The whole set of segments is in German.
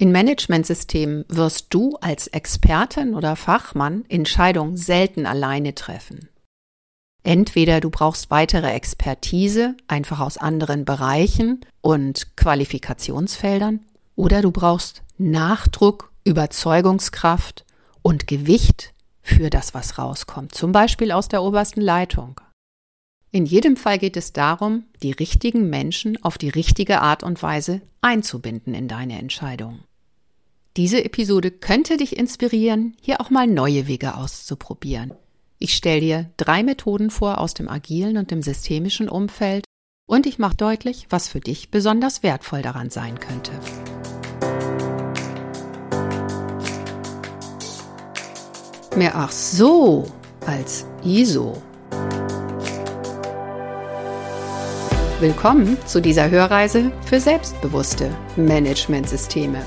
In Managementsystemen wirst du als Expertin oder Fachmann Entscheidungen selten alleine treffen. Entweder du brauchst weitere Expertise, einfach aus anderen Bereichen und Qualifikationsfeldern, oder du brauchst Nachdruck, Überzeugungskraft und Gewicht für das, was rauskommt, zum Beispiel aus der obersten Leitung. In jedem Fall geht es darum, die richtigen Menschen auf die richtige Art und Weise einzubinden in deine Entscheidungen. Diese Episode könnte dich inspirieren, hier auch mal neue Wege auszuprobieren. Ich stelle dir drei Methoden vor aus dem agilen und dem systemischen Umfeld und ich mache deutlich, was für dich besonders wertvoll daran sein könnte. Mehr ach so als ISO. Willkommen zu dieser Hörreise für selbstbewusste Managementsysteme.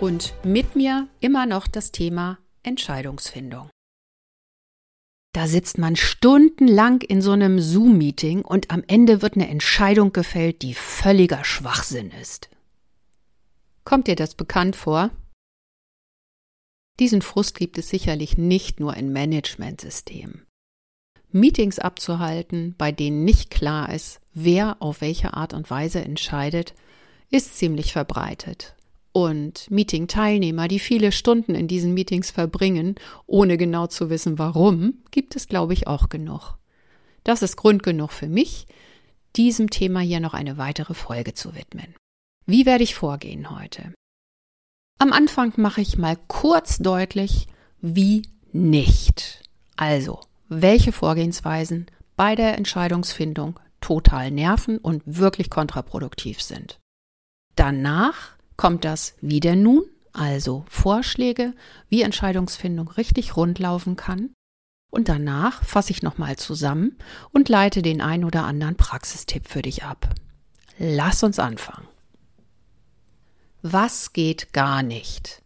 und mit mir immer noch das Thema Entscheidungsfindung. Da sitzt man stundenlang in so einem Zoom-Meeting und am Ende wird eine Entscheidung gefällt, die völliger Schwachsinn ist. Kommt dir das bekannt vor? Diesen Frust gibt es sicherlich nicht nur in Managementsystemen. Meetings abzuhalten, bei denen nicht klar ist, wer auf welche Art und Weise entscheidet, ist ziemlich verbreitet und Meeting-Teilnehmer, die viele Stunden in diesen Meetings verbringen, ohne genau zu wissen warum, gibt es, glaube ich, auch genug. Das ist Grund genug für mich, diesem Thema hier noch eine weitere Folge zu widmen. Wie werde ich vorgehen heute? Am Anfang mache ich mal kurz deutlich, wie nicht. Also, welche Vorgehensweisen bei der Entscheidungsfindung total nerven und wirklich kontraproduktiv sind. Danach kommt das Wie denn nun, also Vorschläge, wie Entscheidungsfindung richtig rundlaufen kann. Und danach fasse ich nochmal zusammen und leite den ein oder anderen Praxistipp für dich ab. Lass uns anfangen. Was geht gar nicht?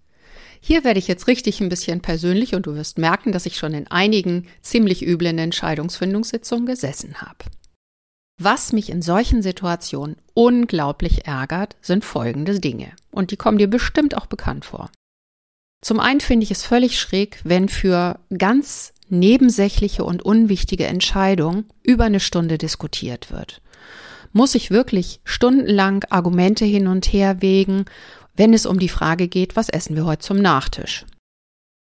Hier werde ich jetzt richtig ein bisschen persönlich und du wirst merken, dass ich schon in einigen ziemlich üblen Entscheidungsfindungssitzungen gesessen habe. Was mich in solchen Situationen unglaublich ärgert, sind folgende Dinge. Und die kommen dir bestimmt auch bekannt vor. Zum einen finde ich es völlig schräg, wenn für ganz nebensächliche und unwichtige Entscheidungen über eine Stunde diskutiert wird. Muss ich wirklich stundenlang Argumente hin und her wägen, wenn es um die Frage geht, was essen wir heute zum Nachtisch?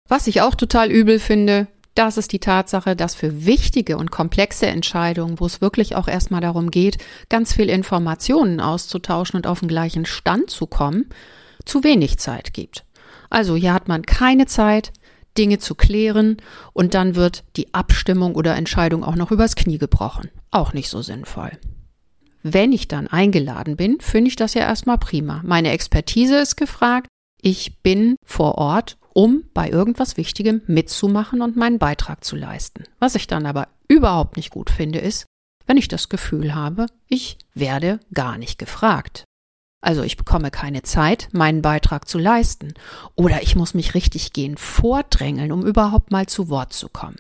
Was ich auch total übel finde, das ist die Tatsache, dass für wichtige und komplexe Entscheidungen, wo es wirklich auch erstmal darum geht, ganz viel Informationen auszutauschen und auf den gleichen Stand zu kommen, zu wenig Zeit gibt. Also hier hat man keine Zeit, Dinge zu klären und dann wird die Abstimmung oder Entscheidung auch noch übers Knie gebrochen. Auch nicht so sinnvoll. Wenn ich dann eingeladen bin, finde ich das ja erstmal prima. Meine Expertise ist gefragt. Ich bin vor Ort um bei irgendwas Wichtigem mitzumachen und meinen Beitrag zu leisten. Was ich dann aber überhaupt nicht gut finde, ist, wenn ich das Gefühl habe, ich werde gar nicht gefragt. Also ich bekomme keine Zeit, meinen Beitrag zu leisten. Oder ich muss mich richtig gehen vordrängeln, um überhaupt mal zu Wort zu kommen.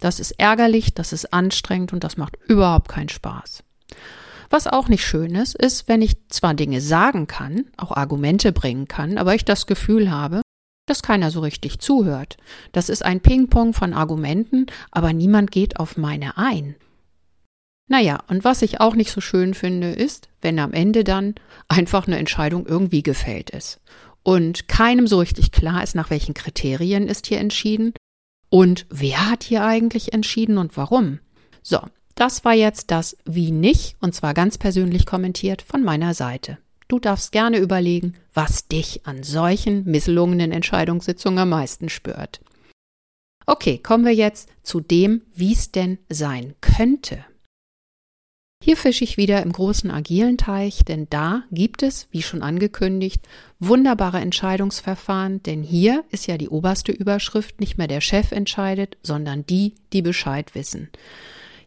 Das ist ärgerlich, das ist anstrengend und das macht überhaupt keinen Spaß. Was auch nicht schön ist, ist, wenn ich zwar Dinge sagen kann, auch Argumente bringen kann, aber ich das Gefühl habe, dass keiner so richtig zuhört. Das ist ein Ping-Pong von Argumenten, aber niemand geht auf meine ein. Naja, und was ich auch nicht so schön finde, ist, wenn am Ende dann einfach eine Entscheidung irgendwie gefällt ist und keinem so richtig klar ist, nach welchen Kriterien ist hier entschieden und wer hat hier eigentlich entschieden und warum. So, das war jetzt das Wie nicht und zwar ganz persönlich kommentiert von meiner Seite. Du darfst gerne überlegen, was dich an solchen misslungenen Entscheidungssitzungen am meisten spürt. Okay, kommen wir jetzt zu dem, wie es denn sein könnte. Hier fische ich wieder im großen agilen Teich, denn da gibt es, wie schon angekündigt, wunderbare Entscheidungsverfahren, denn hier ist ja die oberste Überschrift nicht mehr der Chef entscheidet, sondern die, die Bescheid wissen.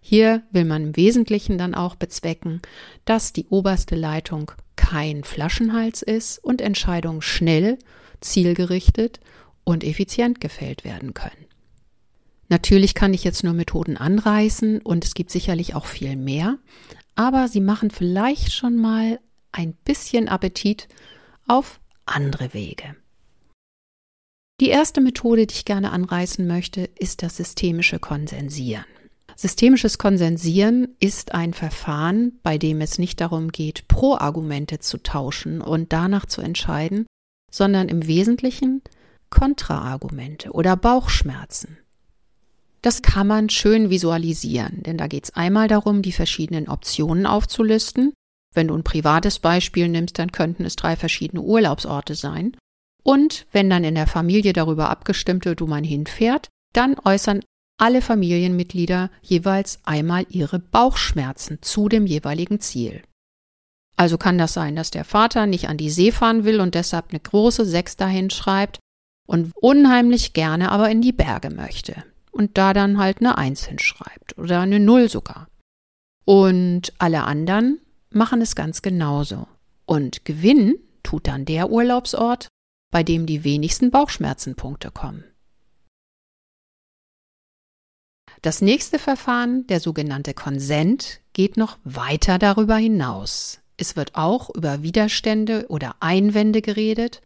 Hier will man im Wesentlichen dann auch bezwecken, dass die oberste Leitung kein Flaschenhals ist und Entscheidungen schnell, zielgerichtet und effizient gefällt werden können. Natürlich kann ich jetzt nur Methoden anreißen und es gibt sicherlich auch viel mehr, aber sie machen vielleicht schon mal ein bisschen Appetit auf andere Wege. Die erste Methode, die ich gerne anreißen möchte, ist das systemische Konsensieren. Systemisches Konsensieren ist ein Verfahren, bei dem es nicht darum geht, Pro-Argumente zu tauschen und danach zu entscheiden, sondern im Wesentlichen Kontraargumente oder Bauchschmerzen. Das kann man schön visualisieren, denn da geht es einmal darum, die verschiedenen Optionen aufzulisten. Wenn du ein privates Beispiel nimmst, dann könnten es drei verschiedene Urlaubsorte sein. Und wenn dann in der Familie darüber abgestimmt wird, wo man hinfährt, dann äußern alle Familienmitglieder jeweils einmal ihre Bauchschmerzen zu dem jeweiligen Ziel. Also kann das sein, dass der Vater nicht an die See fahren will und deshalb eine große Sechs dahin schreibt und unheimlich gerne aber in die Berge möchte und da dann halt eine Eins hinschreibt oder eine Null sogar. Und alle anderen machen es ganz genauso. Und gewinnen tut dann der Urlaubsort, bei dem die wenigsten Bauchschmerzenpunkte kommen. Das nächste Verfahren, der sogenannte Konsent, geht noch weiter darüber hinaus. Es wird auch über Widerstände oder Einwände geredet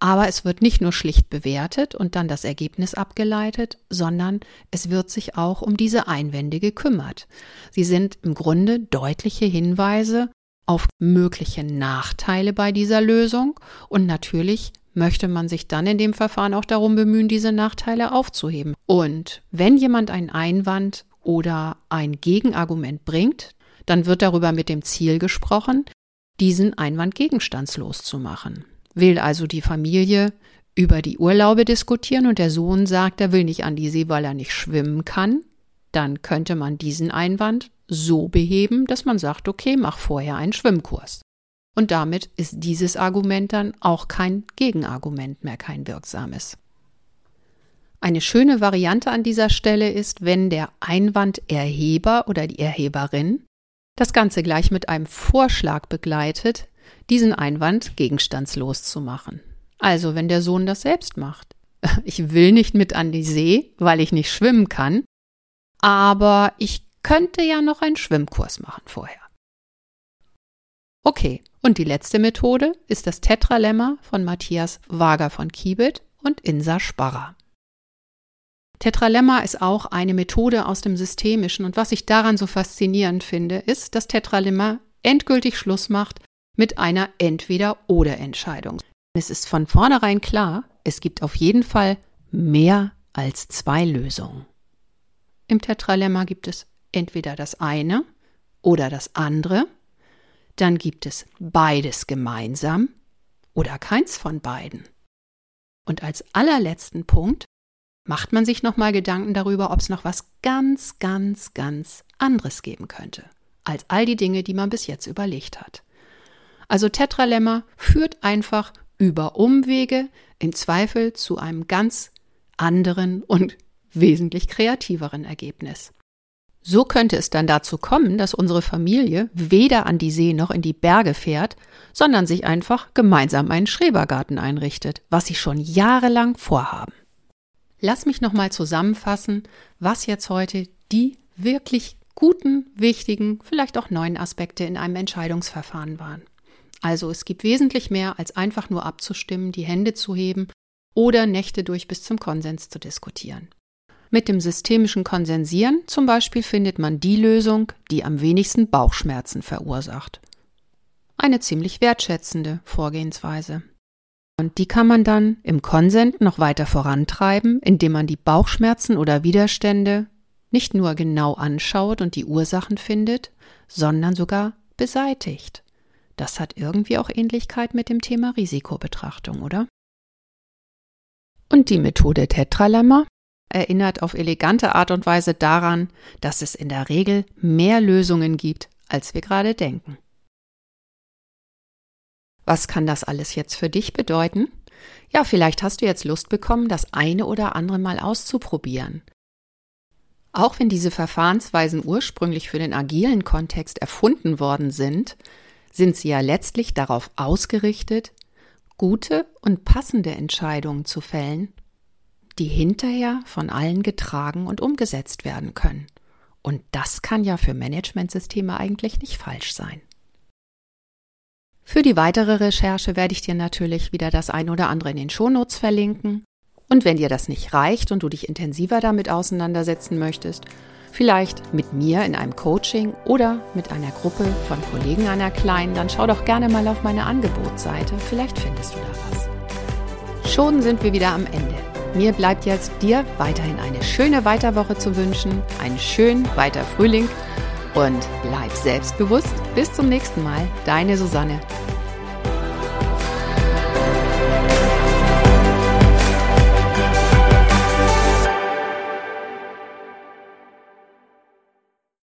aber es wird nicht nur schlicht bewertet und dann das Ergebnis abgeleitet, sondern es wird sich auch um diese Einwände gekümmert. Sie sind im Grunde deutliche Hinweise auf mögliche Nachteile bei dieser Lösung und natürlich möchte man sich dann in dem Verfahren auch darum bemühen, diese Nachteile aufzuheben. Und wenn jemand einen Einwand oder ein Gegenargument bringt, dann wird darüber mit dem Ziel gesprochen, diesen Einwand gegenstandslos zu machen. Will also die Familie über die Urlaube diskutieren und der Sohn sagt, er will nicht an die See, weil er nicht schwimmen kann, dann könnte man diesen Einwand so beheben, dass man sagt, okay, mach vorher einen Schwimmkurs. Und damit ist dieses Argument dann auch kein Gegenargument mehr, kein wirksames. Eine schöne Variante an dieser Stelle ist, wenn der Einwanderheber oder die Erheberin das Ganze gleich mit einem Vorschlag begleitet, diesen Einwand gegenstandslos zu machen. Also, wenn der Sohn das selbst macht. Ich will nicht mit an die See, weil ich nicht schwimmen kann, aber ich könnte ja noch einen Schwimmkurs machen vorher. Okay, und die letzte Methode ist das Tetralemma von Matthias Wager von Kiebit und Insa Sparrer. Tetralemma ist auch eine Methode aus dem Systemischen und was ich daran so faszinierend finde, ist, dass Tetralemma endgültig Schluss macht mit einer Entweder-oder-Entscheidung. Es ist von vornherein klar, es gibt auf jeden Fall mehr als zwei Lösungen. Im Tetralemma gibt es entweder das eine oder das andere, dann gibt es beides gemeinsam oder keins von beiden. Und als allerletzten Punkt macht man sich nochmal Gedanken darüber, ob es noch was ganz, ganz, ganz anderes geben könnte, als all die Dinge, die man bis jetzt überlegt hat. Also Tetralemma führt einfach über Umwege im Zweifel zu einem ganz anderen und wesentlich kreativeren Ergebnis. So könnte es dann dazu kommen, dass unsere Familie weder an die See noch in die Berge fährt, sondern sich einfach gemeinsam einen Schrebergarten einrichtet, was sie schon jahrelang vorhaben. Lass mich nochmal zusammenfassen, was jetzt heute die wirklich guten, wichtigen, vielleicht auch neuen Aspekte in einem Entscheidungsverfahren waren. Also es gibt wesentlich mehr als einfach nur abzustimmen, die Hände zu heben oder Nächte durch bis zum Konsens zu diskutieren. Mit dem systemischen Konsensieren zum Beispiel findet man die Lösung, die am wenigsten Bauchschmerzen verursacht. Eine ziemlich wertschätzende Vorgehensweise. Und die kann man dann im Konsent noch weiter vorantreiben, indem man die Bauchschmerzen oder Widerstände nicht nur genau anschaut und die Ursachen findet, sondern sogar beseitigt. Das hat irgendwie auch Ähnlichkeit mit dem Thema Risikobetrachtung, oder? Und die Methode Tetralemma erinnert auf elegante Art und Weise daran, dass es in der Regel mehr Lösungen gibt, als wir gerade denken. Was kann das alles jetzt für dich bedeuten? Ja, vielleicht hast du jetzt Lust bekommen, das eine oder andere mal auszuprobieren. Auch wenn diese Verfahrensweisen ursprünglich für den agilen Kontext erfunden worden sind, sind sie ja letztlich darauf ausgerichtet, gute und passende Entscheidungen zu fällen, die hinterher von allen getragen und umgesetzt werden können. Und das kann ja für Managementsysteme eigentlich nicht falsch sein. Für die weitere Recherche werde ich dir natürlich wieder das ein oder andere in den Shownotes verlinken. Und wenn dir das nicht reicht und du dich intensiver damit auseinandersetzen möchtest, vielleicht mit mir in einem Coaching oder mit einer Gruppe von Kollegen einer kleinen, dann schau doch gerne mal auf meine Angebotsseite, vielleicht findest du da was. Schon sind wir wieder am Ende. Mir bleibt jetzt dir weiterhin eine schöne Weiterwoche zu wünschen, einen schönen weiter Frühling und bleib selbstbewusst. Bis zum nächsten Mal, deine Susanne.